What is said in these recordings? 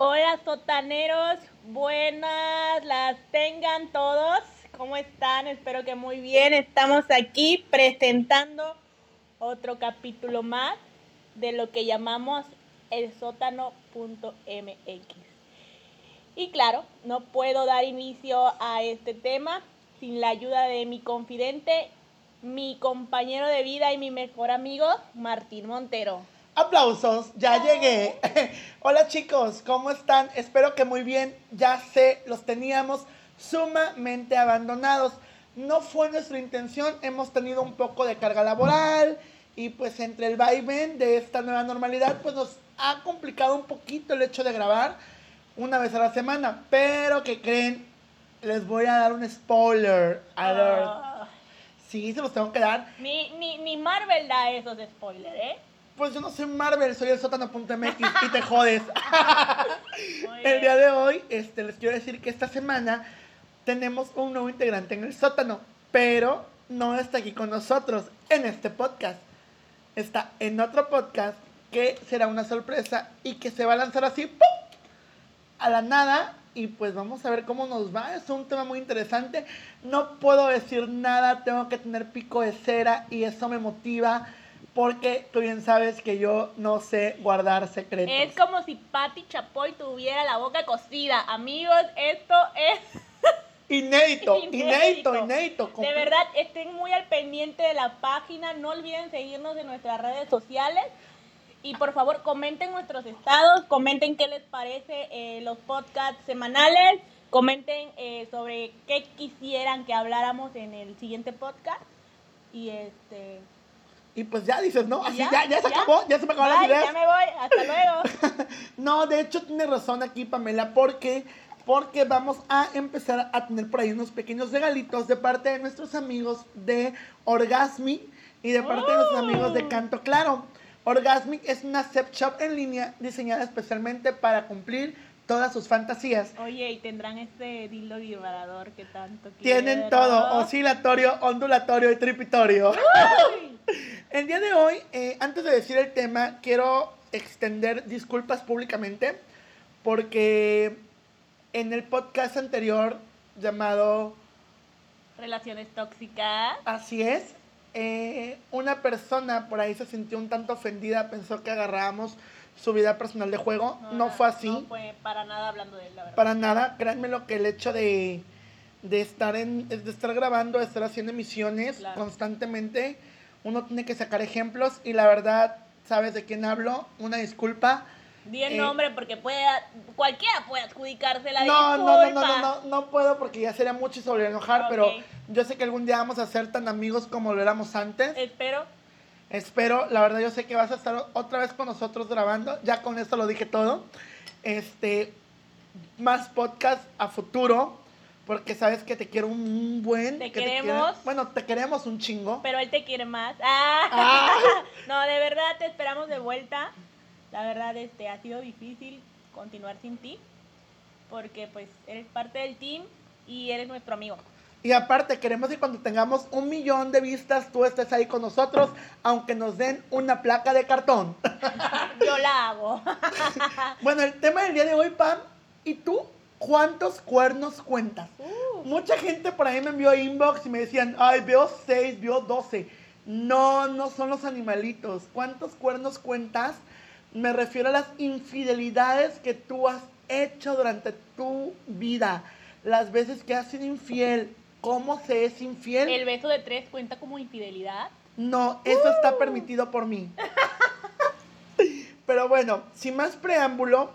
Hola sotaneros, buenas las tengan todos. ¿Cómo están? Espero que muy bien. Estamos aquí presentando otro capítulo más de lo que llamamos el sótano.mx. Y claro, no puedo dar inicio a este tema sin la ayuda de mi confidente, mi compañero de vida y mi mejor amigo, Martín Montero. Aplausos, ya llegué. Hola chicos, ¿cómo están? Espero que muy bien. Ya sé, los teníamos sumamente abandonados. No fue nuestra intención, hemos tenido un poco de carga laboral y pues entre el vaivén de esta nueva normalidad pues nos ha complicado un poquito el hecho de grabar una vez a la semana. Pero que creen, les voy a dar un spoiler alert. Ah, Sí, se los tengo que dar. ni, ni, ni Marvel da esos spoilers, ¿eh? Pues yo no soy Marvel, soy el sótano.mx y te jodes. El día de hoy, este, les quiero decir que esta semana tenemos un nuevo integrante en el sótano, pero no está aquí con nosotros en este podcast. Está en otro podcast que será una sorpresa y que se va a lanzar así ¡pum! a la nada y pues vamos a ver cómo nos va. Es un tema muy interesante. No puedo decir nada, tengo que tener pico de cera y eso me motiva porque tú bien sabes que yo no sé guardar secretos. Es como si Patti Chapoy tuviera la boca cocida. Amigos, esto es Inédito, Inédito. inédito. De verdad, estén muy al pendiente de la página. No olviden seguirnos en nuestras redes sociales. Y por favor, comenten nuestros estados. Comenten qué les parece eh, los podcasts semanales. Comenten eh, sobre qué quisieran que habláramos en el siguiente podcast. Y este. Y pues ya dices, ¿no? Así ya, ya, ya, se ya. acabó, ya se me acabaron las Bye, ideas. ya me voy. Hasta luego. No, de hecho tiene razón aquí Pamela, porque porque vamos a empezar a tener por ahí unos pequeños regalitos de parte de nuestros amigos de Orgasmic y de parte de nuestros Oh. amigos de Canto Claro. Orgasmic es una sex shop en línea diseñada especialmente para cumplir todas sus fantasías. Oye, y tendrán este dildo vibrador que tanto Tienen quiero. todo, oscilatorio, ondulatorio y tripitorio. El día de hoy, eh, antes de decir el tema, quiero extender disculpas públicamente porque en el podcast anterior llamado Relaciones tóxicas. Así es, eh, una persona por ahí se sintió un tanto ofendida, pensó que agarrábamos su vida personal de juego. No, fue así. No fue para nada hablando de él, la verdad. Para nada, créanme lo que el hecho de, de estar en, de estar grabando, de estar haciendo emisiones Claro. constantemente, uno tiene que sacar ejemplos y la verdad, ¿sabes de quién hablo? Una disculpa. Di el eh, nombre porque pueda, cualquiera puede adjudicarse la No, no, no, disculpa. no, no, no, no puedo porque ya sería mucho sobre enojar, pero yo sé que algún día vamos a ser tan amigos como lo éramos antes. Espero. Espero, la verdad yo sé que vas a estar otra vez con nosotros grabando, ya con esto lo dije todo. Este, más podcast a futuro, porque sabes que te quiero un buen. Te que queremos. quiero- bueno, te queremos un chingo. Pero él te quiere más. Ah. Ah. No, de verdad te esperamos de vuelta. La verdad, este, ha sido difícil continuar sin ti. Porque pues eres parte del team y eres nuestro amigo. Y aparte, queremos que cuando tengamos un millón de vistas, tú estés ahí con nosotros, aunque nos den una placa de cartón. Yo la hago. bueno, el tema del día de hoy, Pam, ¿y tú cuántos cuernos cuentas? Uh, Mucha gente por ahí me envió inbox y me decían, ay, veo 6, veo 12. No, no son los animalitos. ¿Cuántos cuernos cuentas? Me refiero a las infidelidades que tú has hecho durante tu vida. Las veces que has sido infiel. ¿Cómo se es infiel? el beso de tres cuenta como infidelidad. No, eso está permitido por mí. Pero bueno, sin más preámbulo,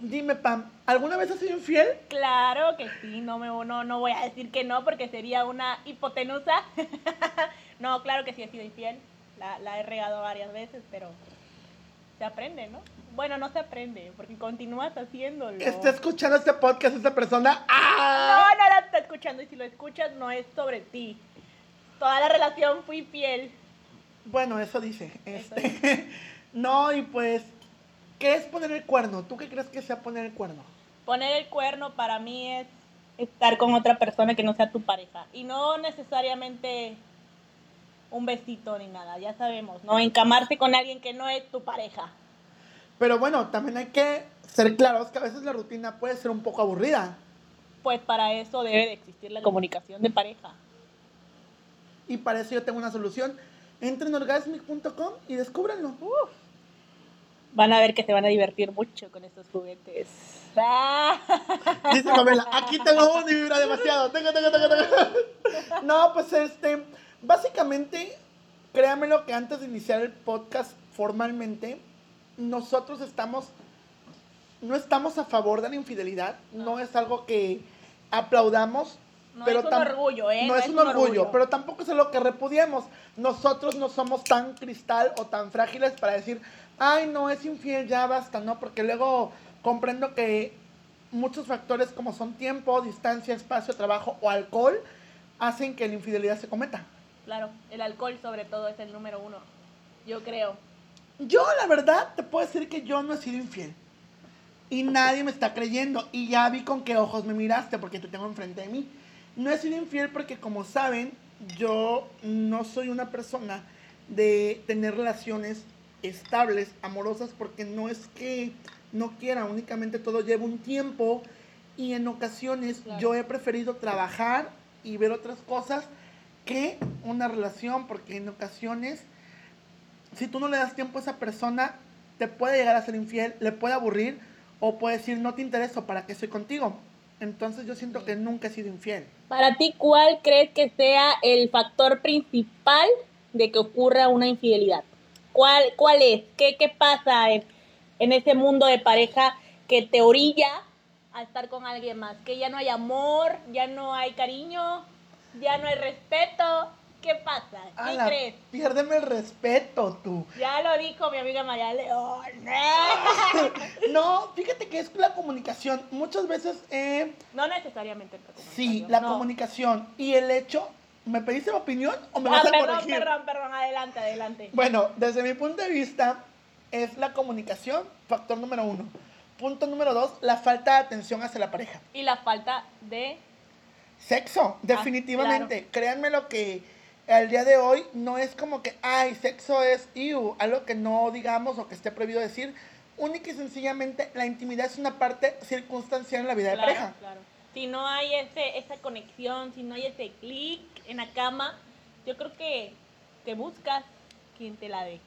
dime, Pam, ¿alguna vez has sido infiel? Claro que sí, no, me, no, no voy a decir que no porque sería una hipotenusa. no, claro que sí he sido infiel. La, la he regado varias veces, pero se aprende, ¿no? Bueno, no se aprende porque continúas haciéndolo. Está escuchando este podcast esta persona. No, ¡Ah! no la está escuchando y si lo escuchas no es sobre ti. Toda la relación fui fiel. Bueno, eso dice. Eso Este, no, y pues, ¿qué es poner el cuerno? ¿Tú qué crees que sea poner el cuerno? Poner el cuerno para mí es estar con otra persona que no sea tu pareja. Y no necesariamente un besito ni nada, ya sabemos, ¿no? Encamarse con alguien que no es tu pareja. Pero bueno, también hay que ser claros que a veces la rutina puede ser un poco aburrida. Pues para eso debe de existir la comunicación de pareja. Y para eso yo tengo una solución. Entren en orgasmic.com y descúbranlo. Van a ver que se van a divertir mucho con estos juguetes. Ah. Dice Pamela, aquí tengo uno y vibra demasiado. Tengo, tengo, tengo, tengo. No, pues este, básicamente, créanmelo que antes de iniciar el podcast formalmente, nosotros estamos, no estamos a favor de la infidelidad, no es algo que aplaudamos. No pero es un orgullo, ¿eh? No, es, un orgullo, pero tampoco es algo que repudiemos. Nosotros no somos tan cristal o tan frágiles para decir, ay, no, es infiel, ya basta, ¿no? Porque luego comprendo que muchos factores como son tiempo, distancia, espacio, trabajo o alcohol hacen que la infidelidad se cometa. Claro, el alcohol sobre todo es el número uno. Yo creo. Yo, la verdad, te puedo decir que yo no he sido infiel. Y nadie me está creyendo. Y ya vi con qué ojos me miraste porque te tengo enfrente de mí. No he sido infiel porque, como saben, yo no soy una persona de tener relaciones estables, amorosas, porque no es que no quiera, únicamente todo lleva un tiempo. Y en ocasiones Claro. yo he preferido trabajar y ver otras cosas que una relación, porque en ocasiones si tú no le das tiempo a esa persona, te puede llegar a ser infiel, le puede aburrir o puede decir no te intereso, ¿para qué estoy contigo? Entonces yo siento que nunca he sido infiel. Para ti, ¿cuál crees que sea el factor principal de que ocurra una infidelidad? ¿Cuál, cuál es? ¿Qué, qué pasa en, en ese mundo de pareja que te orilla a estar con alguien más? Que ya no hay amor, ya no hay cariño, ya no hay respeto. ¿Qué pasa? ¿Qué Ala, crees? Piérdeme el respeto tú. Ya lo dijo mi amiga María León. No, fíjate que es la comunicación. Muchas veces, eh, No necesariamente la sí, comunicación, la no. comunicación y el hecho, ¿me pediste mi opinión o me Ah, vas a perdón, corregir? perdón, perdón, adelante, adelante. Bueno, desde mi punto de vista, es la comunicación, factor número uno. Punto número dos, la falta de atención hacia la pareja. Y la falta de Sexo, definitivamente. Créanme lo que al día de hoy no es como que, ay, sexo es iu, algo que no digamos o que esté prohibido decir. Única y sencillamente, la intimidad es una parte circunstancial en la vida de pareja. claro. Si no hay ese, esa conexión, si no hay ese clic en la cama, yo creo que te buscas quien te la dé.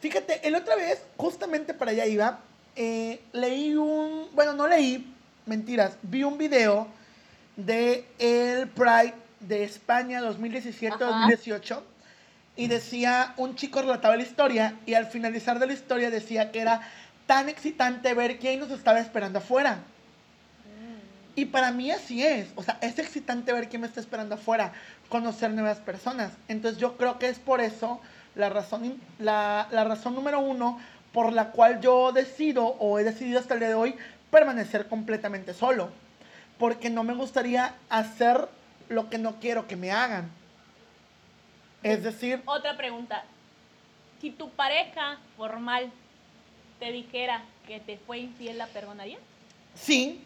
Fíjate, el otra vez, justamente para allá iba, eh, leí un, bueno, no leí, mentiras, vi un video de el Pride de España 2017-2018 y decía, un chico relataba la historia y al finalizar de la historia decía que era tan excitante ver quién nos estaba esperando afuera. Y para mí así es, o sea, es excitante ver quién me está esperando afuera, conocer nuevas personas. Entonces yo creo que es por eso la razón, la, la razón número uno por la cual yo decido o he decidido hasta el día de hoy permanecer completamente solo. Porque no me gustaría hacer lo que no quiero que me hagan. Es decir, Otra pregunta. Si tu pareja formal te dijera que te fue infiel, ¿la perdonarías? sí,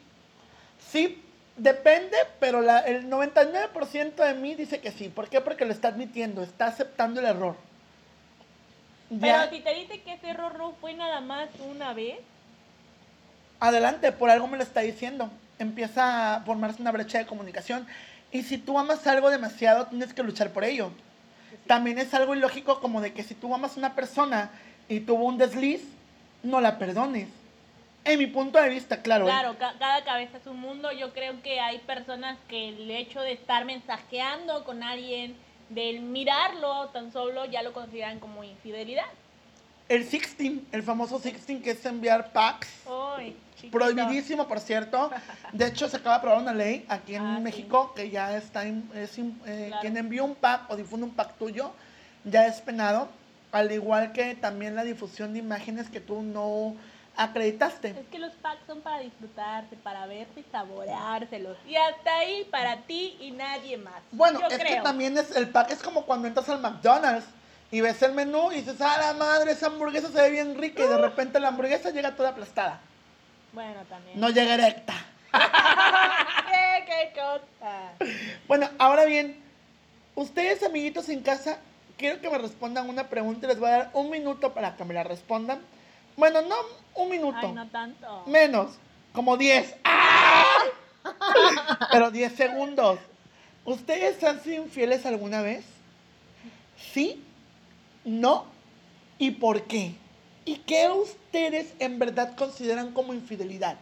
sí, depende, pero la- el 99% de mí dice que sí. ¿Por qué? Porque lo está admitiendo, está aceptando el error. Pero si te dice que ese error no fue nada más una vez, adelante, por algo me lo está diciendo. Empieza a formarse una brecha de comunicación. Y si tú amas algo demasiado, tienes que luchar por ello. También es algo ilógico como de que si tú amas a una persona y tuvo un desliz, no la perdones. En mi punto de vista, claro. ¿eh? claro, ca- cada cabeza es un mundo. Yo creo que hay personas que el hecho de estar mensajeando con alguien, del mirarlo tan solo, ya lo consideran como infidelidad. El sixteen, el famoso sixteen que es enviar packs. Ay, chiquito. Prohibidísimo, por cierto. De hecho, se acaba de aprobar una ley aquí en Ah, sí. México que ya está, in- es eh, Claro. quien envía un pack o difunde un pack tuyo ya es penado, al igual que también la difusión de imágenes que tú no acreditaste. Es que los packs son para disfrutarse, para verse y saboreárselos. Y hasta ahí para ti y nadie más. Bueno, Yo es que creo. también es el pack es como cuando entras al McDonald's y ves el menú y dices, ah, la madre, esa hamburguesa se ve bien rica y de repente la hamburguesa llega toda aplastada. Bueno, también. No llega erecta. ¿Qué, qué cosa? Bueno, ahora bien, ustedes amiguitos en casa, quiero que me respondan una pregunta y les voy a dar un minuto para que me la respondan. Bueno, no un minuto. Ay, no tanto. Menos, como 10. ¡Ah! Pero 10 segundos. ¿Ustedes han sido infieles alguna vez? ¿Sí? ¿No? ¿Y por qué? ¿Y qué ustedes en verdad consideran como infidelidad?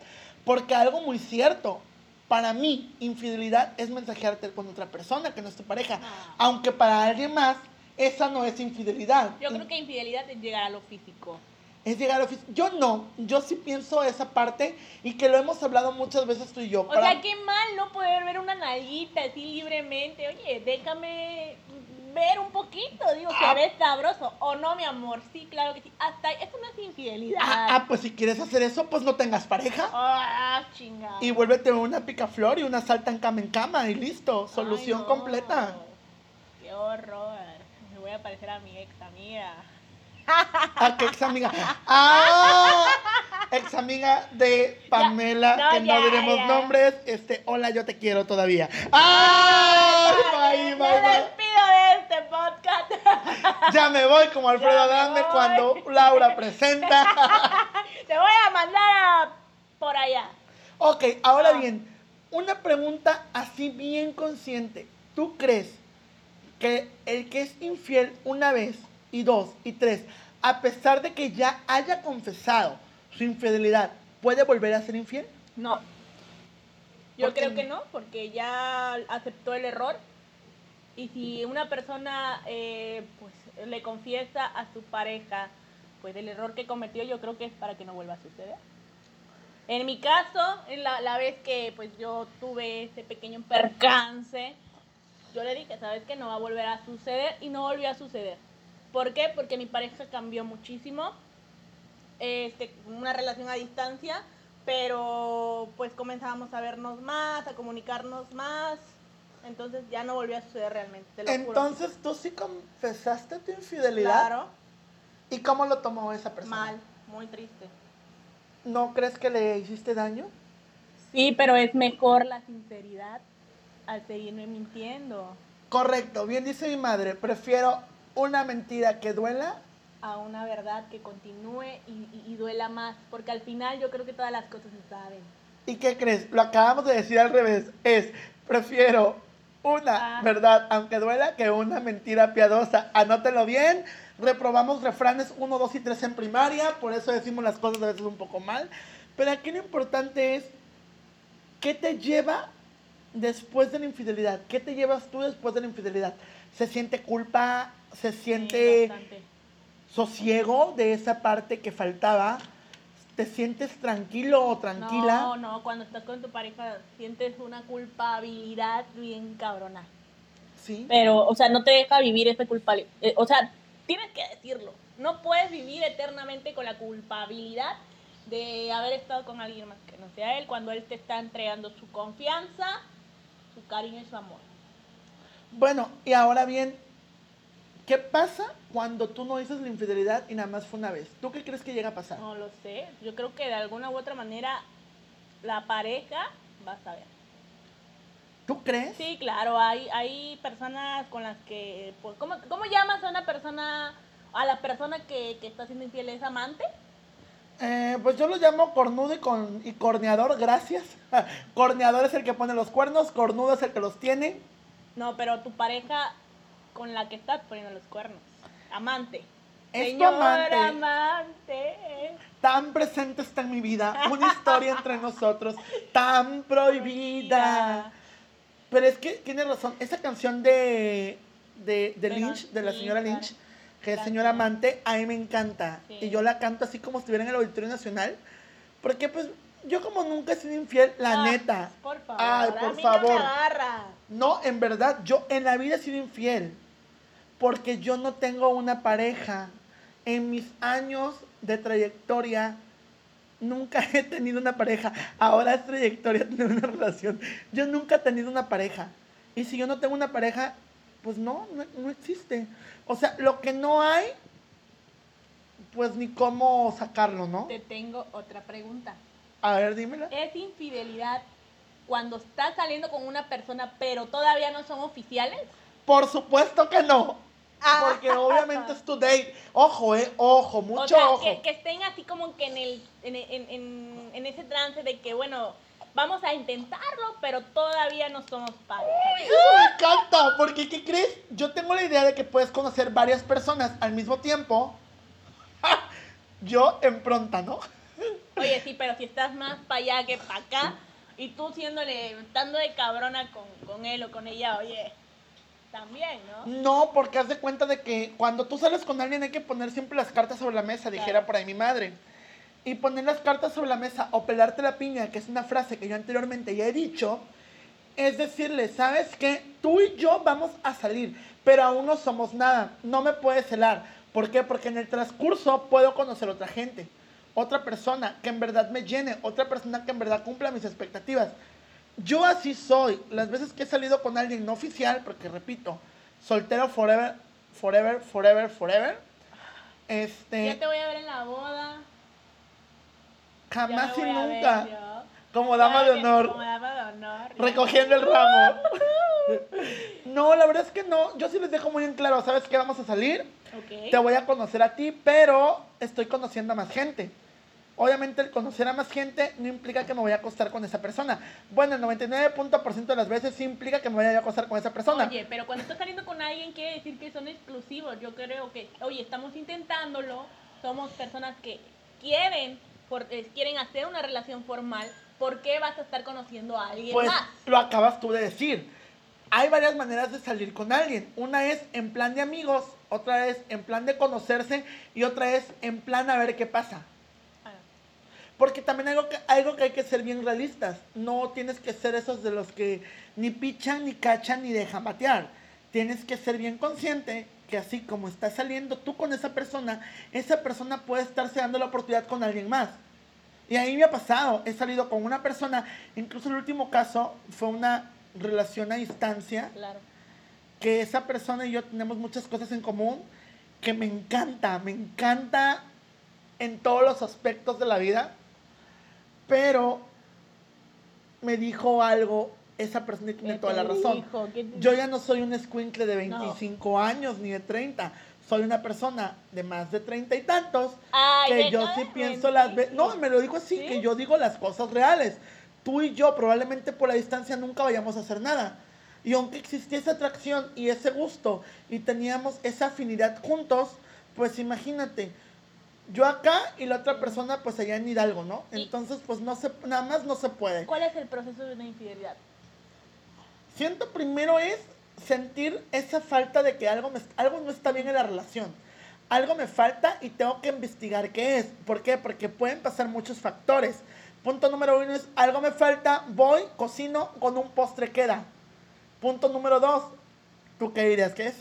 Porque algo muy cierto, para mí, infidelidad es mensajearte con otra persona que no es tu pareja. Ah. Aunque para alguien más, esa no es infidelidad. Yo creo que infidelidad es llegar a lo físico. Es llegar a oficio. Yo no, yo sí pienso esa parte y que lo hemos hablado muchas veces tú y yo. O Para- sea, qué mal no poder ver una nalguita así libremente. Oye, déjame ver un poquito. Digo, Ah. se ve sabroso. O no, mi amor. Sí, claro que sí. Hasta ahí. Eso no es infidelidad. Ah, ah, pues si quieres hacer eso, pues no tengas pareja. Ah, chingada. Y vuélvete una picaflor y una salta en cama en cama y listo. Solución Ay, no. completa. Qué horror. Me voy a parecer a mi ex amiga. ¿A qué ex amiga? ¡Ah! Ex amiga de Pamela, no, que no ya, diremos ya. nombres. Este, hola, yo te quiero todavía. ¡Ah! Bye, me bye, despido de este podcast. Ya me voy como Alfredo Adame cuando Laura presenta. Te voy a mandar a- por allá. Ok, ahora Ah. bien, una pregunta así bien consciente. ¿Tú crees que el que es infiel una vez y dos y tres, a pesar de que ya haya confesado su infidelidad, puede volver a ser infiel? No. Yo ¿Por qué creo que no, porque ya aceptó el error. Y si una persona eh, pues le confiesa a su pareja pues el error que cometió, yo creo que es para que no vuelva a suceder. En mi caso, en la, la vez que pues yo tuve ese pequeño percance, yo le dije, sabes que no va a volver a suceder y no volvió a suceder. ¿Por qué? Porque mi pareja cambió muchísimo. Este, una relación a distancia, pero pues comenzábamos a vernos más, a comunicarnos más. Entonces ya no volvió a suceder realmente, te lo juro. Entonces, ¿tú sí confesaste tu infidelidad? claro, ¿Y cómo lo tomó esa persona? mal, muy triste. ¿No crees que le hiciste daño? Sí, pero es mejor la sinceridad al seguirme mintiendo Correcto, bien dice mi madre, prefiero una mentira que duela a una verdad que continúe y, y- y duela más, porque al final yo creo que todas las cosas se saben. ¿Y qué crees? Lo acabamos de decir al revés. Es, prefiero una Ah. verdad, aunque duela, que una mentira piadosa. Anótelo bien. Reprobamos refranes 1, 2 y 3 en primaria. Por eso decimos las cosas a veces un poco mal. Pero aquí lo importante es, ¿qué te lleva después de la infidelidad? ¿Qué te llevas tú después de la infidelidad? ¿Se siente culpa? ¿Se Sí, siente bastante. sosiego de esa parte que faltaba? ¿Te sientes tranquilo o tranquila? No, no, cuando estás con tu pareja sientes una culpabilidad bien cabrona. Sí. Pero, o sea, no te deja vivir esa culpabilidad. o sea, tienes que decirlo. No puedes vivir eternamente con la culpabilidad de haber estado con alguien más que no sea él, cuando él te está entregando su confianza, su cariño y su amor. Bueno, y ahora bien, ¿qué pasa cuando tú no dices la infidelidad y nada más fue una vez? ¿Tú qué crees que llega a pasar? No lo sé. Yo creo que de alguna u otra manera la pareja va a saber. ¿Tú crees? Sí, claro, hay, hay personas con las que... pues, ¿cómo, ¿Cómo llamas a una persona, a la persona que, que está siendo infiel? ¿Es amante? Eh, pues yo lo llamo cornudo y, con, y corneador, gracias. corneador es el que pone los cuernos, cornudo es el que los tiene. No, pero tu pareja con la que estás poniendo los cuernos. Amante. Es tu Señor amante. amante. Tan presente está en mi vida, una historia entre nosotros, tan prohibida. Pero es que tiene razón, esa canción de, de, Lynch, de la señora. Lynch, que es señora amante, a mí me encanta. Sí. Y yo la canto así como si estuviera en el Auditorio Nacional. Porque pues yo como nunca he sido infiel, la Ah, neta. Por favor. Ay, a por mí favor. No me. No, en verdad, yo en la vida he sido infiel. Porque yo no tengo una pareja. En mis años de trayectoria, nunca he tenido una pareja. Ahora es trayectoria tener una relación. Yo nunca he tenido una pareja. Y si yo no tengo una pareja, pues no, no, no existe. O sea, lo que no hay, pues ni cómo sacarlo, ¿no? Te tengo otra pregunta. A ver, dímela. ¿Es infidelidad cuando estás saliendo con una persona pero todavía no son oficiales? Por supuesto que no. Ah. Porque obviamente es tu date. Ojo, eh, ojo, mucho o sea, ojo. Que, que estén así como que en, el, en, en, en, ese trance de que, bueno, vamos a intentarlo, pero todavía no somos. Eso me encanta, porque ¿qué crees? Yo tengo la idea de que puedes conocer varias personas al mismo tiempo. Yo en pronta, ¿no? Oye, sí, pero si estás más para allá que para acá, y tú siéndole, estando de cabrona con, con él o con ella, oye, también, ¿no? No, porque haz de cuenta de que cuando tú sales con alguien hay que poner siempre las cartas sobre la mesa, dijera Claro. por ahí mi madre. Y poner las cartas sobre la mesa o pelarte la piña, que es una frase que yo anteriormente ya he dicho, es decirle, ¿sabes qué? Tú y yo vamos a salir, pero aún no somos nada. No me puedes celar. ¿Por qué? Porque en el transcurso puedo conocer otra gente, otra persona que en verdad me llene, otra persona que en verdad cumpla mis expectativas. Yo así soy. Las veces que he salido con alguien no oficial, porque repito, soltero forever, forever, forever, forever. Ya Este, te voy a ver en la boda. ya jamás y ver nunca. Como dama de Ya honor. Como dama de honor. recogiendo el ramo. No, la verdad es que no. Yo sí les dejo muy en claro, ¿sabes qué? Vamos a salir. Ok. Te voy a conocer a ti, pero estoy conociendo a más gente. Obviamente el conocer a más gente no implica que me voy a acostar con esa persona. Bueno, el 99% de las veces sí implica que me vaya a acostar con esa persona. Oye, pero cuando estás saliendo con alguien quiere decir que son exclusivos. Yo creo que, oye, estamos intentándolo, somos personas que quieren, por- eh, quieren hacer una relación formal. ¿Por qué vas a estar conociendo a alguien Pues más? lo acabas tú de decir. Hay varias maneras de salir con alguien. Una es en plan de amigos, otra es en plan de conocerse y otra es en plan a ver qué pasa. Porque también algo que, algo que hay que ser bien realistas. No tienes que ser esos de los que ni pichan, ni cachan, ni dejan batear. Tienes que ser bien consciente que así como estás saliendo tú con esa persona, esa persona puede estarse dando la oportunidad con alguien más. Y ahí me ha pasado. He salido con una persona, incluso el último caso fue una relación a distancia claro. que esa persona y yo tenemos muchas cosas en común que me encanta, me encanta en todos los aspectos de la vida, pero me dijo algo esa persona tiene ¿Qué toda la razón. Yo ya no soy un escuincle de No. 25 años ni de 30, soy una persona de más de 30 y tantos Ay, que yo sí pienso las veces. No, me lo digo así, ¿Sí? que yo digo las cosas reales. Tú y yo probablemente por la distancia nunca vayamos a hacer nada. Y aunque existía esa atracción y ese gusto y teníamos esa afinidad juntos, pues imagínate, yo acá y la otra persona pues allá en Hidalgo, ¿no? Entonces pues no se, nada más no se puede. ¿Cuál es el proceso de una infidelidad? Siento primero es sentir esa falta de que algo, me, algo no está bien en la relación. Algo me falta y tengo que investigar qué es. ¿Por qué? Porque pueden pasar muchos factores. Punto número uno es algo me falta, voy, cocino, con un postre queda. Punto número dos, ¿tú qué dirías que es?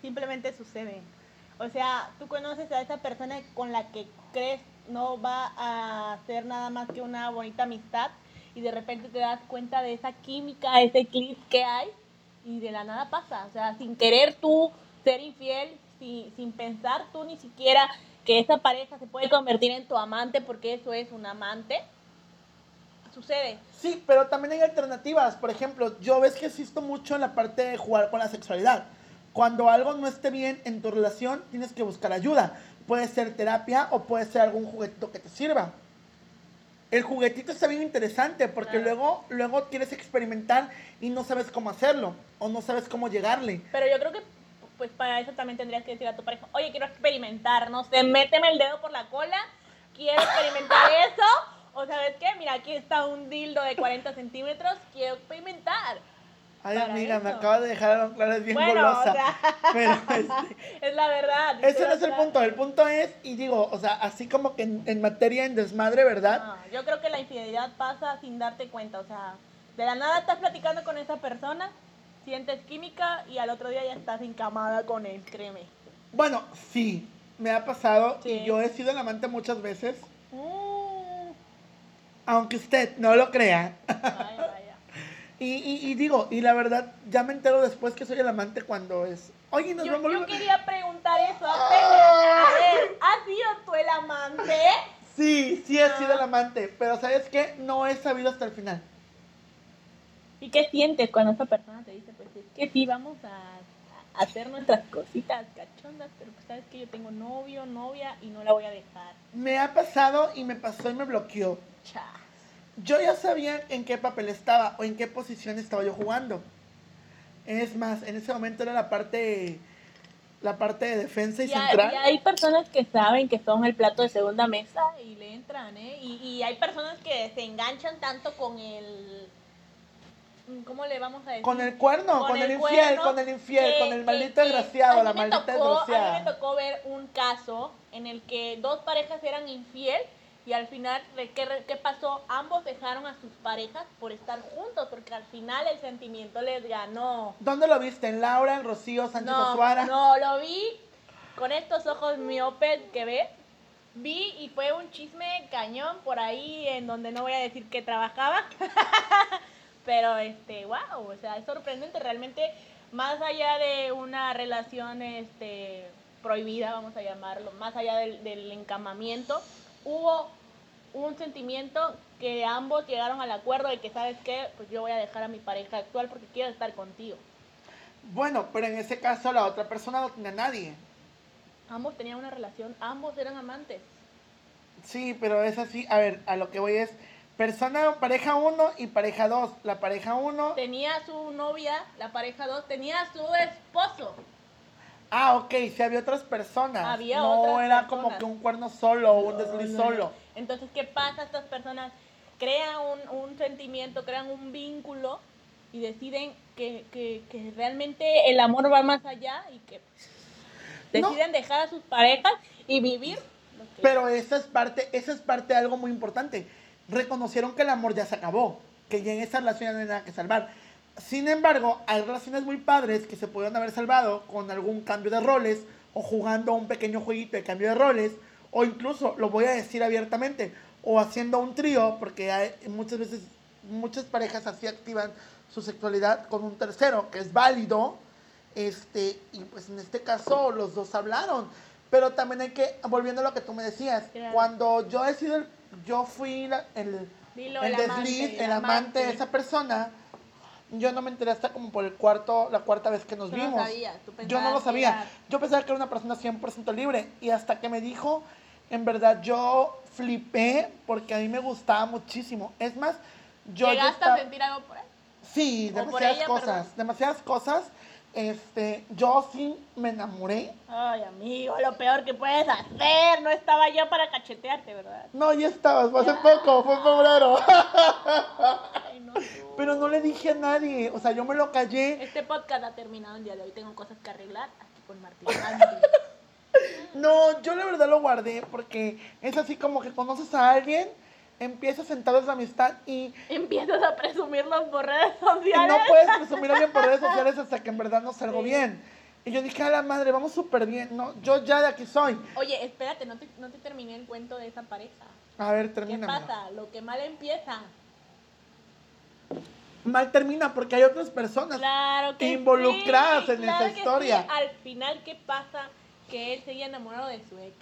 Simplemente sucede. O sea, tú conoces a esa persona con la que crees no va a ser nada más que una bonita amistad y de repente te das cuenta de esa química, ese clic que hay y de la nada pasa. O sea, sin querer tú ser infiel, sin, sin pensar tú ni siquiera que esa pareja se puede convertir en tu amante porque eso es un amante, sucede. Sí, pero también hay alternativas. Por ejemplo, yo ves que existo mucho en la parte de jugar con la sexualidad. Cuando algo no esté bien en tu relación, tienes que buscar ayuda. Puede ser terapia o puede ser algún juguetito que te sirva. El juguetito está bien interesante porque Claro. luego, luego quieres experimentar y no sabes cómo hacerlo o no sabes cómo llegarle. Pero yo creo que pues para eso también tendrías que decir a tu pareja, oye, quiero experimentar, no sé, méteme el dedo por la cola, quiero experimentar eso, o sabes qué, mira, aquí está un dildo de 40 centímetros, quiero experimentar. Ay, amiga, me acaba de dejar claro, es bien bueno, golosa. o sea, Pero este, es la verdad. ese no es el punto. El punto es, y digo, o sea, así como que en, en materia, en desmadre, ¿verdad? no, yo creo que la infidelidad pasa sin darte cuenta, o sea, de la nada estás platicando con esa persona, sientes química y al otro día ya estás encamada con él, créeme. Bueno, sí, me ha pasado Sí. y yo he sido el amante muchas veces, Mm, aunque usted no lo crea. vaya, vaya. Y, y- y digo, y la verdad, ya me entero después que soy el amante cuando es. Oye, nos Yo, vamos. yo quería preguntar eso apenas. A ver, ¿has sido tú el amante? Sí, sí he sido Ah. el amante, pero ¿sabes qué? No he sabido hasta el final. ¿Y qué sientes cuando esa persona te dice, pues es que sí, vamos a, hacer nuestras cositas cachondas, pero pues sabes que yo tengo novio, novia y no la voy a dejar. Me ha pasado y me pasó y me bloqueó. Chas. Yo ya sabía en qué papel estaba o en qué posición estaba yo jugando. Es más, en ese momento era la parte la parte de defensa y, Y central. y hay personas que saben que son el plato de segunda mesa y le entran, ¿eh? Y, y hay personas que se enganchan tanto con el... ¿Cómo le vamos a decir? Con el cuerno, con, el, infiel, cuerno, con el infiel, que- con el maldito que desgraciado, la maldita tocó- A mí desgraciada. me tocó ver un caso en el que dos parejas eran infiel y al final, ¿de ¿qué, ¿qué pasó? Ambos dejaron a sus parejas por estar juntos porque al final el sentimiento les ganó. ¿Dónde lo viste? ¿En Laura, en Rocío, Sánchez No, Azuara? no, lo vi con estos ojos miopes que ves. Vi y fue un chisme cañón por ahí en donde no voy a decir que trabajaba. Pero este, wow, o sea, es sorprendente realmente más allá de una relación este prohibida, vamos a llamarlo, más allá del, del encamamiento, hubo un sentimiento que ambos llegaron al acuerdo de que sabes qué, pues yo voy a dejar a mi pareja actual porque quiero estar contigo. Bueno, pero en ese caso la otra persona no tenía a nadie. Ambos tenían una relación, ambos eran amantes. Sí, pero es así. A ver, a lo que voy es persona, pareja 1 y pareja 2. La pareja 1. Tenía su novia, la pareja 2, tenía su esposo. Ah, ok, sí había otras personas. Había no otras era como que un cuerno solo o un No, desliz no, solo. Entonces, ¿qué pasa? Estas personas crean un, un sentimiento, crean un vínculo y deciden que, que, que realmente el amor va más allá y que deciden dejar a sus parejas y vivir. que- Pero esa es parte, esa es parte de algo muy importante. Reconocieron que el amor ya se acabó, que ya en esa relación ya no hay nada que salvar. Sin embargo, hay relaciones muy padres que se pudieron haber salvado con algún cambio de roles o jugando un pequeño jueguito de cambio de roles o incluso, lo voy a decir abiertamente, o haciendo un trío, porque hay, muchas veces muchas parejas así activan su sexualidad con un tercero, que es válido, este, y pues en este caso los dos hablaron. Pero también hay que, volviendo a lo que tú me decías, Claro. cuando yo he sido, el- yo fui la- el, Dilo, el el amante, desliz, el el amante de amante. esa persona, yo no me enteré hasta como por el cuarto, la cuarta vez que nos Tú no vimos. sabías, tú yo no lo sabía. era- Yo pensaba que era una persona 100% libre. Y hasta que me dijo, en verdad, yo flipé porque a mí me gustaba muchísimo. Es más, yo ¿Llegaste estaba- a sentir algo por él? Sí, O demasiadas ella, cosas, perdón. demasiadas cosas. Este, yo sí me enamoré. Ay, amigo, lo peor que puedes hacer. No estaba yo para cachetearte, ¿verdad? No, ya estabas, fue hace poco, fue en febrero. No. Pero no le dije a nadie, o sea, yo me lo callé. Este podcast ha terminado el día de hoy. Tengo cosas que arreglar aquí con Martín. No, yo la verdad lo guardé porque es así como que conoces a alguien, empiezas a sentar esa amistad y, Empiezas a presumirlos por redes y sociales. no puedes presumir a alguien por redes sociales hasta que en verdad no salgo Sí. bien. Y yo dije, a la madre, vamos súper bien. No, yo ya de aquí soy. Oye, espérate, no te, no te terminé el cuento de esa pareja. A ver, ¿Qué termina. pasa? Lo que mal empieza. Mal termina porque hay otras personas. Claro que Involucradas sí, en claro esa que historia. sí. Al final, ¿qué pasa? Que él seguía enamorado de su ex.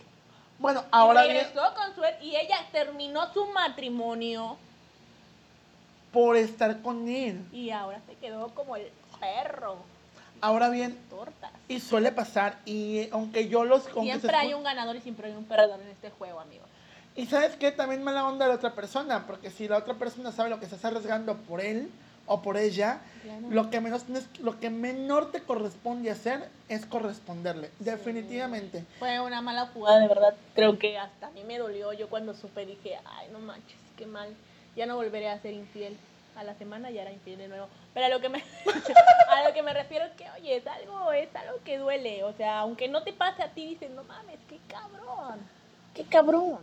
Bueno, ahora y bien, regresó con su ex y ella terminó su matrimonio por estar con él. y ahora se quedó como el perro. Ahora bien, Tortas. y suele pasar, y aunque yo los... Siempre hay un ganador y siempre hay un perdedor en este juego, amigos. Y sabes qué, también mala onda de la otra persona, porque si la otra persona sabe lo que se está arriesgando por él o por ella, Claro. lo que menos tienes- lo que menor te corresponde hacer es corresponderle, definitivamente. Fue una mala jugada, de verdad. Creo que hasta a mí me dolió. Yo cuando supe dije, ay, no manches, qué mal. Ya no volveré a ser infiel. A la semana ya era infiel de nuevo. Pero a lo que me, a lo que me refiero es que, oye, es algo, es algo que duele. O sea, aunque no te pase a ti, dices, no mames, qué cabrón. Qué cabrón.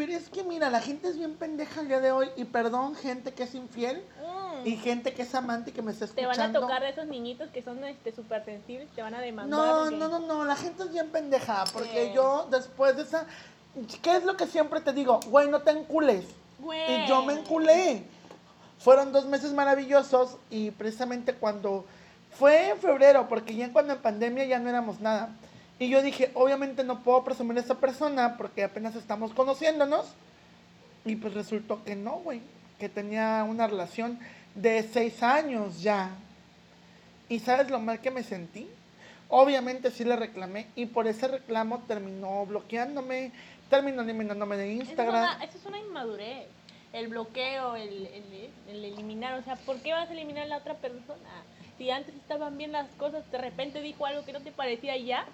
Pero es que mira, la gente es bien pendeja el día de hoy, y perdón, gente que es infiel Mm. y gente que es amante y que me está Te escuchando. van a tocar de esos niñitos que son este súper sensibles, te van a demandar. No, porque- no, no, no, la gente es bien pendeja, porque Sí. yo después de esa, ¿qué es lo que siempre te digo? Güey, no te encules. Güey. Y yo me enculé. Fueron dos meses maravillosos y precisamente cuando fue en febrero, porque ya cuando en pandemia ya no éramos nada. Y yo dije, obviamente no puedo presumir a esta persona porque apenas estamos conociéndonos. Y pues resultó que no, güey, que tenía una relación de seis años ya. ¿Y sabes lo mal que me sentí? Obviamente sí le reclamé y por ese reclamo terminó bloqueándome, terminó eliminándome de Eso es, Instagram. una, eso es una inmadurez. El bloqueo, el, el, el eliminar. O sea, ¿por qué vas a eliminar a la otra persona? Si antes estaban bien las cosas, de repente dijo algo que no te parecía y ya.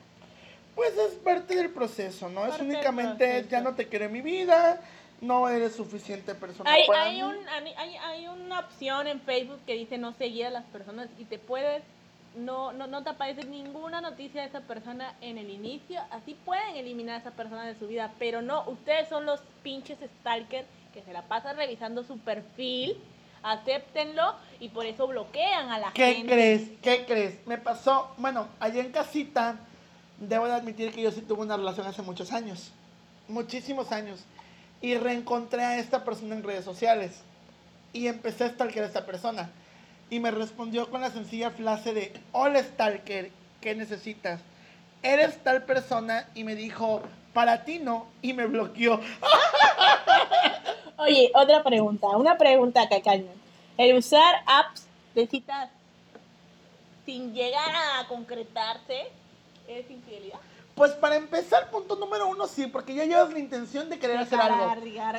Pues es parte del proceso, ¿no? Es Parte únicamente ya no te quiero en mi vida, no eres suficiente persona Hay, para hay, mí. un, hay, hay una opción en Facebook que dice no seguir a las personas y te puedes, no, no, no te aparece ninguna noticia de esa persona en el inicio, así pueden eliminar a esa persona de su vida, pero no, ustedes son los pinches stalkers que se la pasan revisando su perfil, acéptenlo y por eso bloquean a la ¿Qué gente. crees? ¿Qué crees? Me pasó, bueno, allá en casita, debo de admitir que yo sí tuve una relación hace muchos años, muchísimos años, y reencontré a esta persona en redes sociales y empecé a stalkear a esta persona y me respondió con la sencilla frase de, hola stalker, ¿qué necesitas? Eres tal persona y me dijo, para ti no, y me bloqueó. Oye, otra pregunta, una pregunta cacaña. El usar apps de citas sin llegar a concretarse es infidelidad. Pues para empezar, punto número uno, sí, porque ya llevas la intención de querer hacer algo.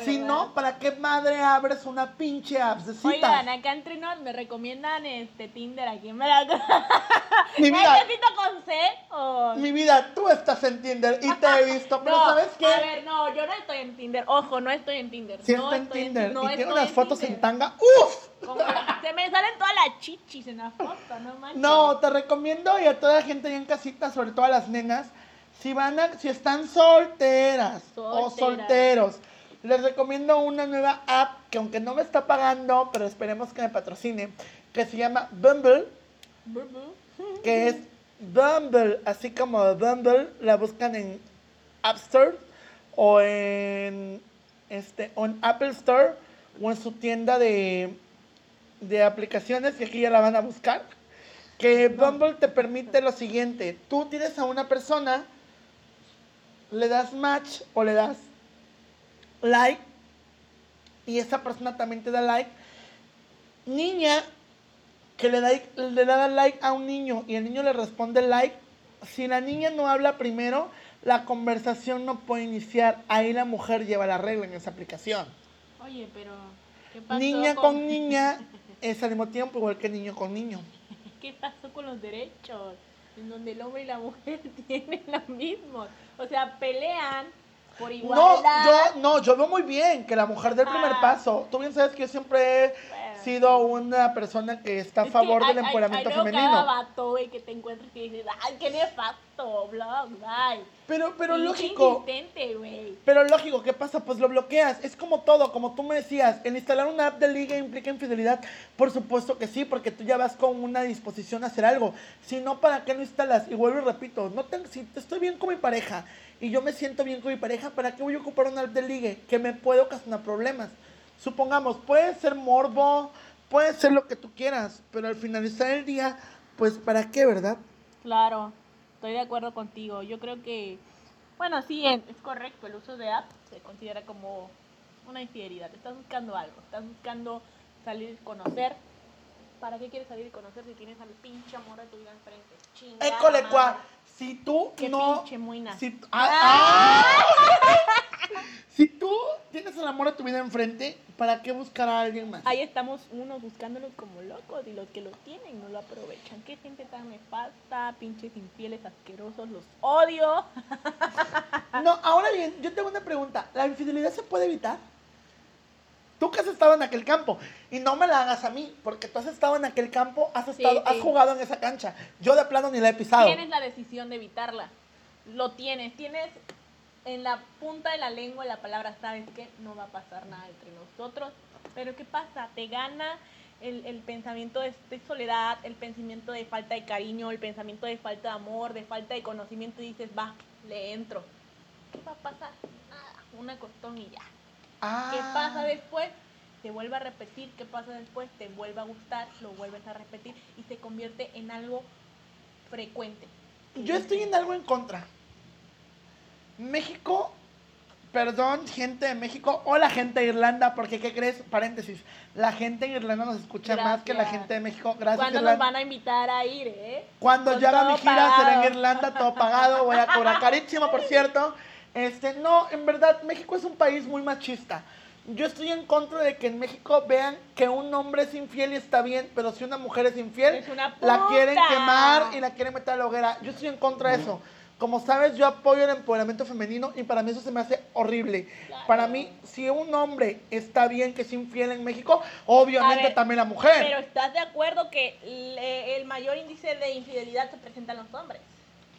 Si ¿verdad? no, ¿para qué madre abres una pinche app de citas? Oigan, acá entre nos me recomiendan este Tinder aquí en Veracruz. mi vida, ¿Necesito con C o...? mi vida, tú estás en Tinder y te he visto, pero no, ¿sabes qué? A ver, no, yo no estoy en Tinder. Ojo, no estoy en Tinder. Si no está en Tinder no y tiene unas fotos en Tinder. tanga, ¡uf! Como- se me salen todas las chichis en la foto, no manches. No, te recomiendo y a toda la gente ahí en casita, sobre todo a las nenas, si van a, si están solteras o solteros, les recomiendo una nueva app que aunque no me está pagando, pero esperemos que me patrocine, que se llama Bumble, Bu, bu. que es Bumble, así como Bumble, la buscan en App Store o en este o en Apple Store o en su tienda de, de aplicaciones y aquí ya la van a buscar. Que Bumble te permite lo siguiente, tú tienes a una persona, le das match o le das like y esa persona también te da like. Niña que le da, le da like a un niño y el niño le responde like, si la niña no habla primero, la conversación no puede iniciar. Ahí la mujer lleva la regla en esa aplicación. Oye, pero ¿qué pasó Niña con niña es al mismo tiempo igual que niño con niño. ¿Qué pasó con los derechos? En donde el hombre y la mujer tienen lo mismo. O sea, pelean por No, igualdad. yo, no, yo veo muy bien que la mujer del primer Ah. paso. Tú bien sabes que yo siempre he. Sido una persona que está a Es que favor hay- del hay- empoderamiento hay luego femenino. cada vato, güey, que te encuentras y dices, ay, qué nefasto, blog, bye. Pero, pero Pinche lógico. Pero lógico, ¿qué pasa? Pues lo bloqueas. Es como todo, como tú me decías, el instalar una app de liga implica infidelidad. Por supuesto que sí, porque tú ya vas con una disposición a hacer algo. Si no, ¿para qué lo instalas? Y vuelvo y repito, no te- si estoy bien con mi pareja y yo me siento bien con mi pareja, ¿para qué voy a ocupar una app de ligue que me puede ocasionar problemas? Supongamos, puede ser morbo, puede ser lo que tú quieras, pero al finalizar el día, pues ¿para qué, verdad? Claro, estoy de acuerdo contigo. Yo creo que, bueno, sí, es correcto. El uso de apps se considera como una infidelidad. Estás buscando algo, estás buscando salir y conocer. ¿Para qué quieres salir y conocer si tienes al pinche amor de tu vida enfrente? Chingada École, si tú Qué no... pinche muina. Si, ah, ah. si tú tienes el amor de tu vida enfrente, ¿para qué buscar a alguien más? Ahí estamos unos buscándolos como locos y los que lo tienen no lo aprovechan. Qué gente tan nefasta, pinches infieles asquerosos, los odio. No, ahora bien, yo tengo una pregunta. ¿La infidelidad se puede evitar? Tú que has estado en aquel campo, y no me la hagas a mí, porque tú has estado en aquel campo, has, Sí, estado, has jugado en esa cancha. Yo de plano ni la he pisado. Tienes la decisión de evitarla. Lo tienes. Tienes en la punta de la lengua la palabra, sabes que no va a pasar nada entre nosotros. Pero ¿qué pasa? Te gana el, el pensamiento de, de soledad, el pensamiento de falta de cariño, el pensamiento de falta de amor, de falta de conocimiento y dices, va, le entro. ¿Qué va a pasar? Nada, una costón y ya. Ah. ¿Qué pasa después? Se vuelve a repetir. ¿Qué pasa después? Te vuelve a gustar, lo vuelves a repetir y se convierte en algo frecuente. Yo estoy en algo en contra. México Perdón, gente de México o la gente de Irlanda, porque ¿qué crees? Paréntesis, la gente de Irlanda nos escucha más que la Gracias. gente de México. Gracias, ¿Cuándo Irlanda. nos van a invitar a ir, eh? Cuando Con yo haga mi gira pagado. será en Irlanda, todo pagado, voy a cobrar carísimo, por cierto. Este, no, en verdad, México es un país muy machista. Yo estoy en contra de que en México vean que un hombre es infiel y está bien, pero si una mujer es infiel, Es una la quieren quemar y la quieren meter a la hoguera. Yo estoy en contra de eso. Como sabes, yo apoyo el empoderamiento femenino y para mí eso se me hace horrible. Claro. Para mí, si un hombre está bien que es infiel en México, obviamente ver, también la mujer. Pero ¿estás de acuerdo que el mayor índice de infidelidad se presenta en los hombres?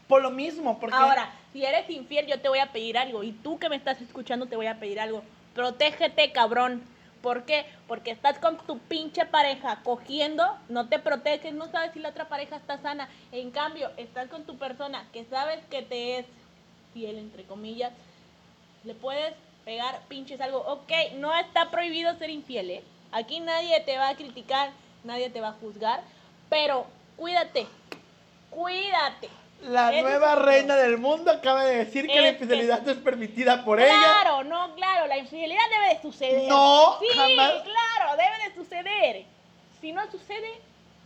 Por lo mismo, porque... Ahora, si eres infiel, yo te voy a pedir algo. Y tú que me estás escuchando, te voy a pedir algo. Protégete, cabrón. ¿Por qué? Porque estás con tu pinche pareja cogiendo, no te proteges, no sabes si la otra pareja está sana. En cambio, estás con tu persona que sabes que te es fiel, entre comillas, le puedes pegar pinches algo. Ok, no está prohibido ser infiel, ¿eh? Aquí nadie te va a criticar, nadie te va a juzgar, pero cuídate, cuídate. La nueva reina del mundo acaba de decir que la Es que- infidelidad no es permitida por ella. Claro, no, claro, la infidelidad debe de suceder. No, sí, jamás. claro, debe de suceder. Si no sucede,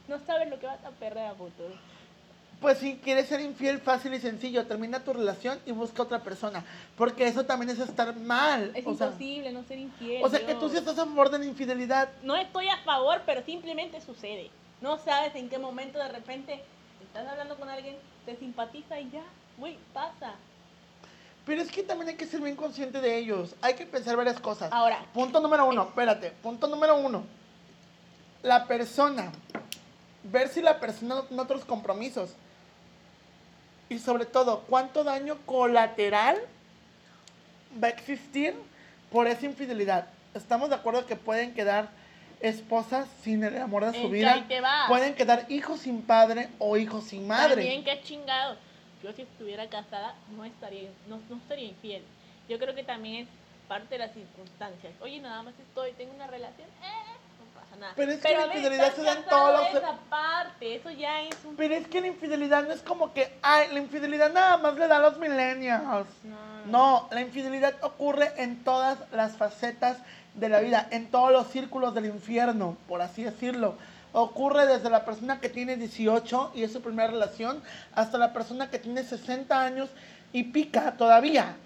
no sabes lo que vas a perder a futuro. Pues si quieres ser infiel, fácil y sencillo, termina tu relación y busca otra persona. Porque eso también es estar mal. Es o sea, imposible no ser infiel. o sea que tú Dios. sí estás a favor de la infidelidad. No estoy a favor, pero simplemente sucede. No sabes en qué momento de repente estás hablando con alguien, te simpatiza y ya, güey, pasa. Pero es que también hay que ser bien consciente de ellos. Hay que pensar varias cosas. Ahora, Punto número uno, espérate. Punto número uno. La persona. Ver si la persona no tiene otros compromisos. Y sobre todo, cuánto daño colateral va a existir por esa infidelidad. Estamos de acuerdo que pueden quedar esposas sin el amor de su vida. ahí te va. Pueden quedar hijos sin padre o hijos sin madre. También qué chingado. Yo si estuviera casada no estaría, no, no sería infiel. Yo creo que también es parte de las circunstancias. Oye, nada más estoy, tengo una relación, eh, no pasa nada. Pero es que la de infidelidad se da en todos los- Esa parte, eso ya es un... Pero es que la infidelidad no es como que, ay, la infidelidad nada más le da a los millennials. No, No, la infidelidad ocurre en todas las facetas de la vida, en todos los círculos del infierno, por así decirlo. Ocurre desde la persona que tiene 18 y es su primera relación, hasta la persona que tiene 60 años y pica todavía.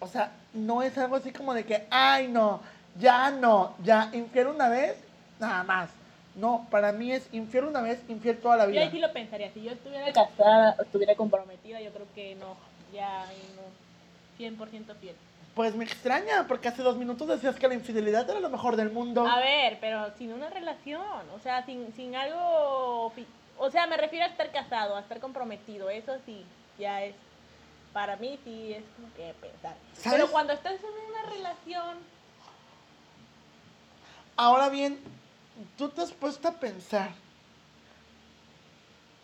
O sea, no es algo así como de que, ay, no, ya no, ya, infiel una vez, nada más. No, para mí es infiel una vez, infiel toda la Yo vida. ahí sí lo pensaría. Si yo estuviera casada, estuviera comprometida, yo creo que no, ya no, 100% fiel. Pues me extraña, porque hace dos minutos decías que la infidelidad era lo mejor del mundo. A ver, pero sin una relación, o sea, sin, sin algo, o sea, me refiero a estar casado, a estar comprometido, eso sí, ya es, para mí sí es como que pensar. ¿Sabes? Pero cuando estás en una relación, Ahora bien, tú te has puesto a pensar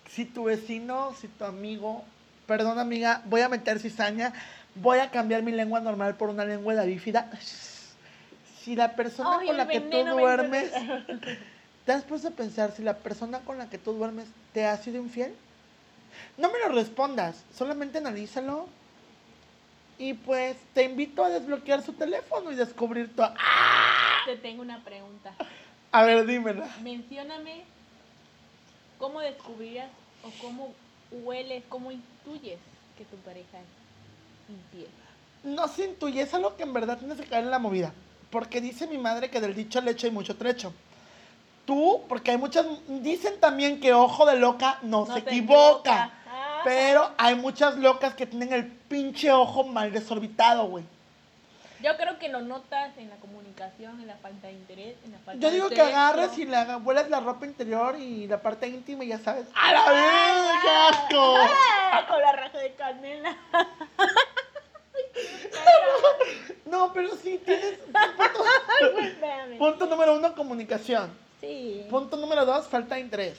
si tu vecino, si tu amigo, perdón amiga, voy a meter cizaña, voy a cambiar mi lengua normal por una lengua de bífida. Si la persona con la que tú duermes, ¿te has puesto a pensar si la persona con la que tú duermes te ha sido infiel? No me lo respondas, solamente analízalo. Y pues te invito a desbloquear su teléfono y descubrir tu... te tengo una pregunta. A ver, dímela. Mencióname cómo descubrirías o cómo hueles, cómo intuyes que tu pareja es infiel. No se intuye, es algo que en verdad tienes que caer en la movida. Porque dice mi madre que del dicho al hecho hay mucho trecho. Tú, porque hay muchas. Dicen también que ojo de loca no, No se equivoca. equivoca. Ah. Pero hay muchas locas que tienen el pinche ojo mal desorbitado, güey. Yo creo que lo notas en la comunicación, en la falta de interés, en la falta Yo de digo que sexo. agarras y le haga- vuelas la ropa interior y la parte íntima y ya sabes. ¡A la vez! ¡Qué asco! ¡Ah! Con la raja de canela. No, pero sí tienes. Espérame. Punto número uno, comunicación. Sí. Punto número dos, falta de interés.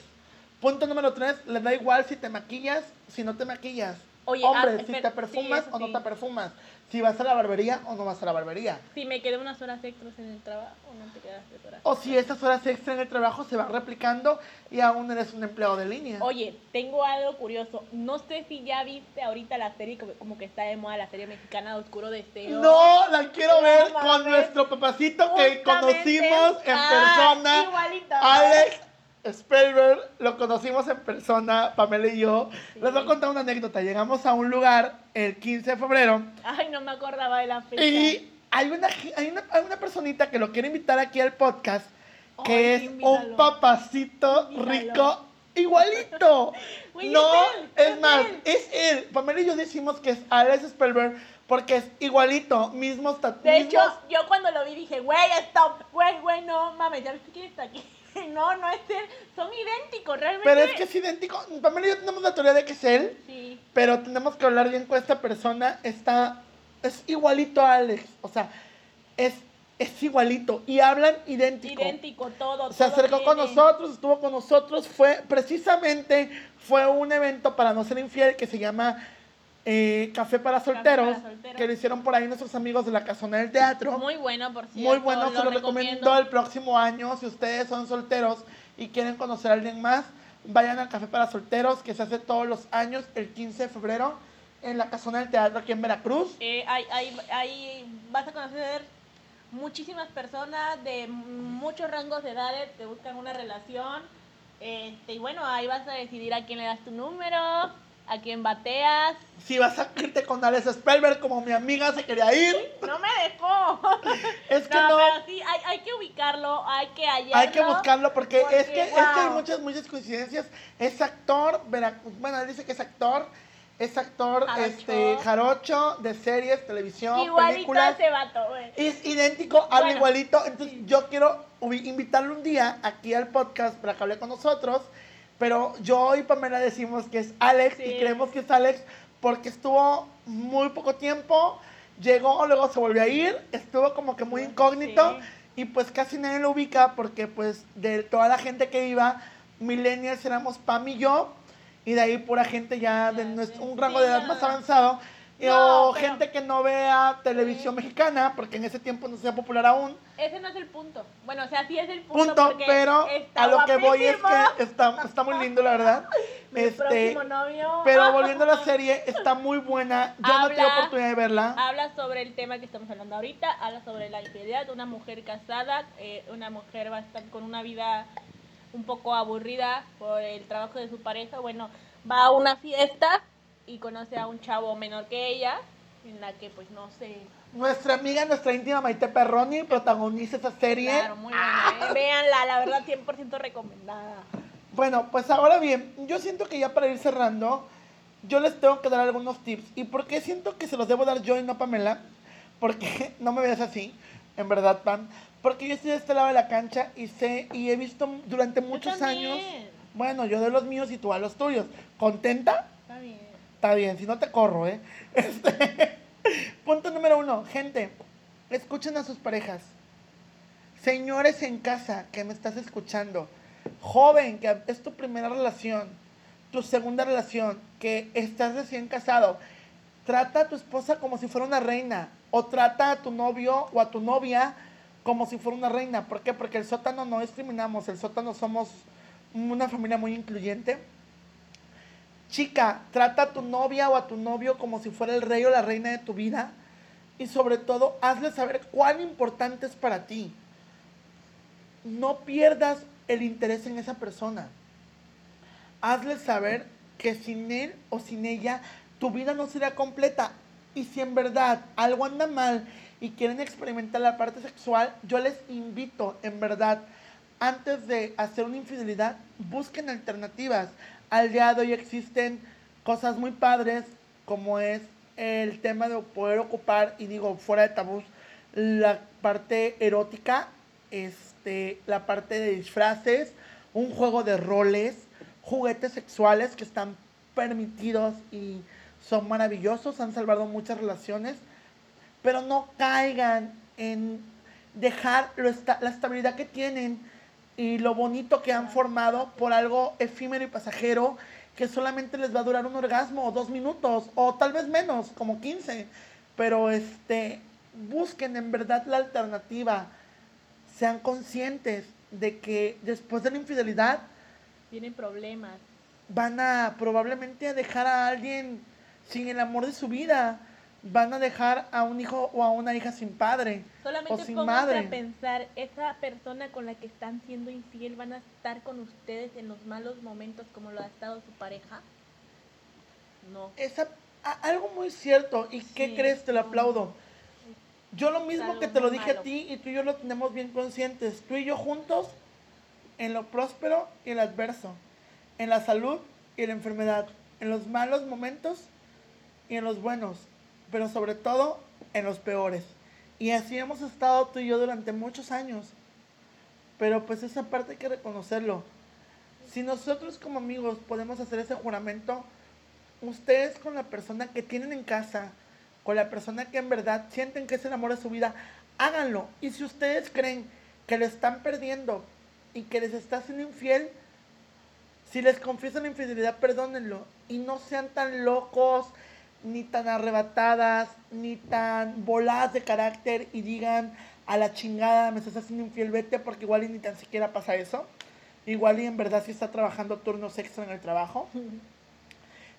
Punto número tres, le da igual si te maquillas, si no te maquillas. Oye, Hombre, ah, si te perfumas sí, o no te perfumas. Si vas a la barbería o no vas a la barbería. Si me quedé unas horas extras en el trabajo, no te quedaste horas. O si esas horas extra en el trabajo se van replicando y aún eres un empleado de línea. Oye, tengo algo curioso. No sé si ya viste ahorita la serie, como, que está de moda, la serie mexicana de Oscuro Deseo. No, la quiero No ver con nuestro papacito que conocimos en ah, persona. igualito. Alex Spellberg, lo conocimos en persona, Pamela y yo. Sí. Les voy a contar una anécdota. Llegamos a un lugar el 15 de febrero Ay, no me acordaba de la fecha. y hay una, hay una, hay una personita que lo quiere invitar aquí al podcast que Ay, es invítalo. un papacito Invítalo. rico igualito. No, es él, es es más, él. es él. Pamela y yo decimos que es Alex Spellberg porque es igualito, mismo tatuajes. De hecho, yo cuando lo vi dije, güey, stop, güey, güey, no mames, ya viste quién está aquí. No, no es él, son idénticos, realmente. pero es que es idéntico. Pamela y yo tenemos la teoría de que es él, Sí, pero tenemos que hablar bien con esta persona. Está, es igualito a Alex, o sea, es, es igualito y hablan idéntico. idéntico todo. Se todo acercó con nosotros, estuvo con nosotros, fue precisamente fue un evento para no ser infiel que se llama eh, Café para solteros, para solteros. que lo hicieron por ahí nuestros amigos de la Casona del Teatro. Muy bueno, por cierto. Muy bueno, se lo recomiendo el próximo año. Si ustedes son solteros y quieren conocer a alguien más, vayan al Café para Solteros, que se hace todos los años, el 15 de febrero, en la Casona del Teatro aquí en Veracruz. Eh, ahí, ahí- ahí vas a conocer muchísimas personas de muchos rangos de edades que buscan una relación. Este, y bueno, ahí vas a decidir a quién le das tu número, a quién bateas. Si vas a irte con Alex Spellberg, como mi amiga se quería ir, No me dejó. es que no, no. pero sí, hay, hay que ubicarlo, hay que hallarlo. Hay que buscarlo porque, porque, es, que, es que hay muchas, muchas coincidencias. Es actor, bueno, él dice que es actor, es actor Jarocho. este, jarocho de series, televisión, Igualito películas. ese vato, güey. Es idéntico, habla Bueno, igualito. Entonces sí. yo quiero invitarlo un día aquí al podcast para que hable con nosotros. Pero yo y Pamela decimos que es Alex y creemos que es Alex porque estuvo muy poco tiempo, llegó, luego se volvió a ir, estuvo como que muy Sí. incógnito y pues casi nadie lo ubica porque pues de toda la gente que iba, millennials éramos Pam y yo y de ahí pura gente ya de nuestro, un rango de edad más. avanzado No, o pero- gente que no vea televisión mexicana porque en ese tiempo no sea popular aún. Ese no es el punto. Bueno, o sea, sí es el punto. Punto, porque pero está a lo que voy es guapísimo. que está, está muy lindo, la verdad. Mi Este, próximo novio. pero volviendo a la serie, está muy buena. Yo no tuve Habla- oportunidad de verla. Habla sobre el tema que estamos hablando ahorita, habla sobre la infidelidad de una mujer casada, eh, una mujer bastante con una vida un poco aburrida por el trabajo de su pareja. Bueno, va a una fiesta y conoce a un chavo menor que ella, en la que pues no sé. Nuestra amiga, nuestra íntima Maite Perroni protagoniza esa serie. Claro, muy buena. ¿eh? Véanla, la verdad 100% recomendada. Bueno, pues ahora bien, yo siento que ya para ir cerrando, yo les tengo que dar algunos tips. ¿Y por qué siento que se los debo dar yo y no Pamela? Porque no me veas así, en verdad, Pam. Porque yo estoy de este lado de la cancha y sé y he visto durante muchos años. Bueno, yo de los míos y tú a los tuyos. ¿Contenta? Está bien. Si no te corro, ¿eh? Este, punto número uno, gente, escuchen a sus parejas. Señores en casa que me estás escuchando, joven que es tu primera relación, tu segunda relación, que estás recién casado, trata a tu esposa como si fuera una reina o trata a tu novio o a tu novia como si fuera una reina. ¿Por qué? Porque el sótano no discriminamos, el sótano somos una familia muy incluyente. Chica, trata a tu novia o a tu novio como si fuera el rey o la reina de tu vida. Y sobre todo, hazle saber cuán importante es para ti. No pierdas el interés en esa persona. Hazle saber que sin él o sin ella, tu vida no será completa. Y si en verdad algo anda mal y quieren experimentar la parte sexual, yo les invito, en verdad, antes de hacer una infidelidad, busquen alternativas. Al día de hoy existen cosas muy padres, como es el tema de poder ocupar, y digo, fuera de tabús, la parte erótica, este, la parte de disfraces, un juego de roles, juguetes sexuales que están permitidos y son maravillosos, han salvado muchas relaciones, pero no caigan en dejar lo la estabilidad que tienen y lo bonito que han formado por algo efímero y pasajero que solamente les va a durar un orgasmo o dos minutos o tal vez menos, como 15. pero este, busquen en verdad la alternativa, sean conscientes de que después de la infidelidad Tienen problemas. van a probablemente a dejar a alguien sin el amor de su vida, van a dejar a un hijo o a una hija sin padre o Solamente sin pónganse madre. a pensar, esa persona con la que están siendo infiel van a estar con ustedes en los malos momentos como lo ha estado su pareja. No. Esa, a- algo muy cierto, ¿y qué Sí, crees? Te lo aplaudo. Yo lo mismo que te lo dije a ti y tú y yo lo tenemos bien conscientes. Tú y yo juntos en lo próspero y en lo adverso, en la salud y la enfermedad, en los malos momentos y en los buenos, pero sobre todo en los peores. Y así hemos estado tú y yo durante muchos años. Pero pues esa parte hay que reconocerlo. Si nosotros como amigos podemos hacer ese juramento, ustedes con la persona que tienen en casa, con la persona que en verdad sienten que es el amor de su vida, háganlo. Y si ustedes creen que lo están perdiendo y que les está siendo infiel, si les confiesan la infidelidad, perdónenlo. Y no sean tan locos, ni tan arrebatadas, ni tan voladas de carácter y digan a la chingada, me estás haciendo infiel, vete, porque igual y ni tan siquiera pasa eso. Igual y en verdad sí está trabajando turnos extra en el trabajo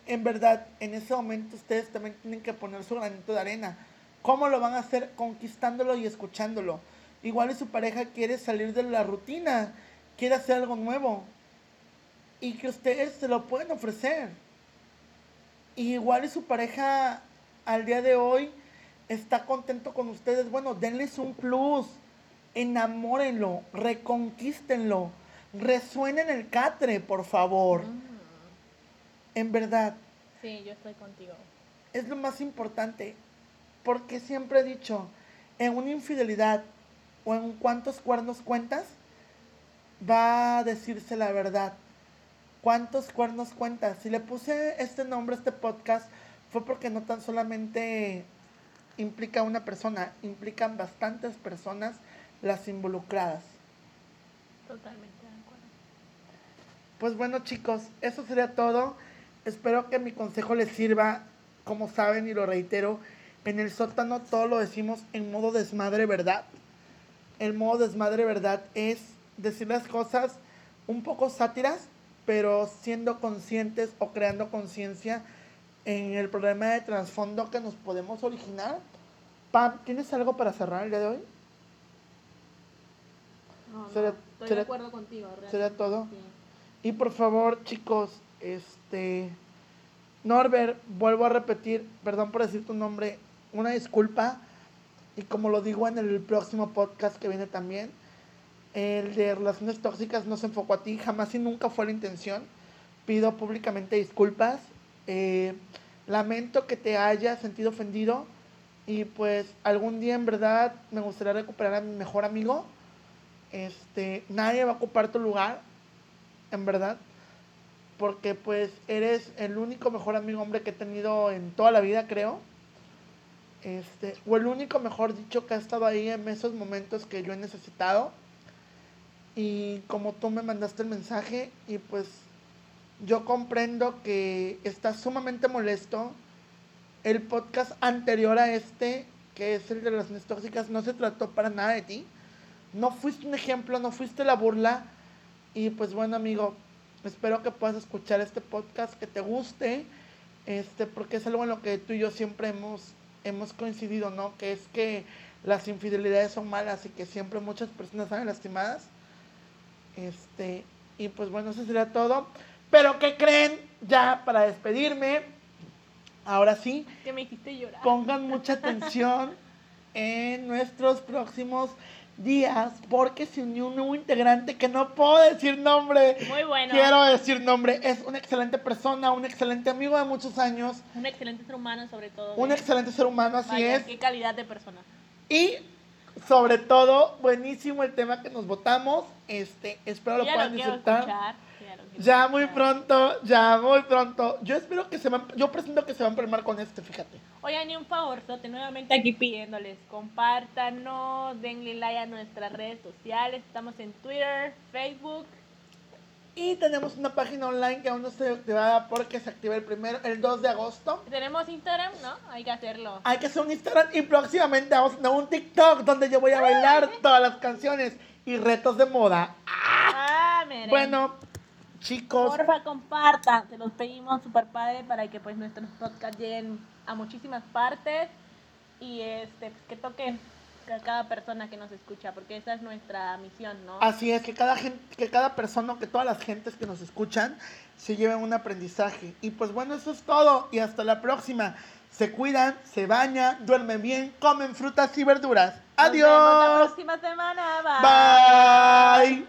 en verdad, en ese momento ustedes también tienen que poner su granito de arena. ¿Cómo lo van a hacer? Conquistándolo y escuchándolo. Igual y su pareja quiere salir de la rutina, quiere hacer algo nuevo. Y que ustedes se lo pueden ofrecer. Y igual y su pareja al día de hoy está contento con ustedes. Bueno, denles un plus. Enamórenlo, reconquístenlo. Resuenen el catre, por favor. En verdad, Sí, yo estoy contigo. es lo más importante. Porque siempre he dicho, en una infidelidad o en cuántos cuernos cuentas, va a decirse la verdad. ¿Cuántos cuernos cuentas? Si le puse este nombre a este podcast, fue porque no tan solamente implica una persona, implican bastantes personas las involucradas. Totalmente de acuerdo. Pues bueno chicos, eso sería todo. Espero que mi consejo les sirva. Como saben y lo reitero, en el sótano todo lo decimos en modo desmadre verdad. El modo desmadre verdad es decir las cosas un poco sátiras, pero siendo conscientes o creando conciencia en el problema de trasfondo que nos podemos originar. Pam, ¿tienes algo para cerrar el día de hoy? No, no, Será- estoy será- de acuerdo contigo. ¿Sería realmente, todo? sí. Y por favor, chicos, este. Norbert, vuelvo a repetir, perdón por decir tu nombre, una disculpa. Y como lo digo en el próximo podcast que viene también, el de relaciones tóxicas no se enfocó a ti, jamás y nunca fue la intención. Pido públicamente disculpas. Eh, lamento que te haya sentido ofendido. Y pues algún día en verdad me gustaría recuperar a mi mejor amigo. Este, nadie va a ocupar tu lugar en verdad. Porque pues eres el único mejor amigo hombre que he tenido en toda la vida, creo. Este, o el único, mejor dicho, que ha estado ahí en esos momentos que yo he necesitado. Y como tú me mandaste el mensaje, y pues yo comprendo que estás sumamente molesto. El podcast anterior a este, que es el de las tóxicas, no se trató para nada de ti. No fuiste un ejemplo, no fuiste la burla. Y pues bueno, amigo, espero que puedas escuchar este podcast, que te guste, este, porque es algo en lo que tú y yo siempre hemos, hemos coincidido, ¿no? Que es que las infidelidades son malas y que siempre muchas personas salen lastimadas. Este, y pues bueno, eso sería todo. Pero ¿qué creen? Ya para despedirme, ahora sí, Que me hiciste llorar. pongan mucha atención en nuestros próximos días porque se unió un nuevo integrante que no puedo decir nombre. Muy bueno. Quiero decir nombre. Es una excelente persona, un excelente amigo de muchos años, Un excelente ser humano, sobre todo. un ¿eh? excelente ser humano, así Vaya, es. Qué calidad de persona. Y sobre todo, buenísimo el tema que nos votamos. Este, espero lo ya puedan lo disfrutar. escuchar. Ya, lo quiero Ya muy pronto, ya muy pronto. Yo espero que se van, yo presento que se van a empalmar con este, fíjate. Oigan, y un favorzote nuevamente aquí pidiéndoles, compártanos, denle like a nuestras redes sociales, estamos en Twitter, Facebook, Y tenemos una página online que aún no se activada porque se activa el primero, el 2 de agosto. Tenemos Instagram, ¿no? Hay que hacerlo. Hay que hacer un Instagram y próximamente vamos a tener un TikTok donde yo voy a bailar todas las canciones y retos de moda. Ah, miren. Bueno, chicos, Porfa, compartan. Se los pedimos super padre para que pues nuestros podcasts lleguen a muchísimas partes y este pues, que toquen a cada persona que nos escucha, porque esa es nuestra misión, ¿no? así es que cada gente, que cada persona, que todas las gentes que nos escuchan se lleven un aprendizaje. Y pues bueno, eso es todo y hasta la próxima. Se cuidan, se bañan, duermen bien, comen frutas y verduras. Nos vemos la Adiós. próxima semana. Bye. Bye.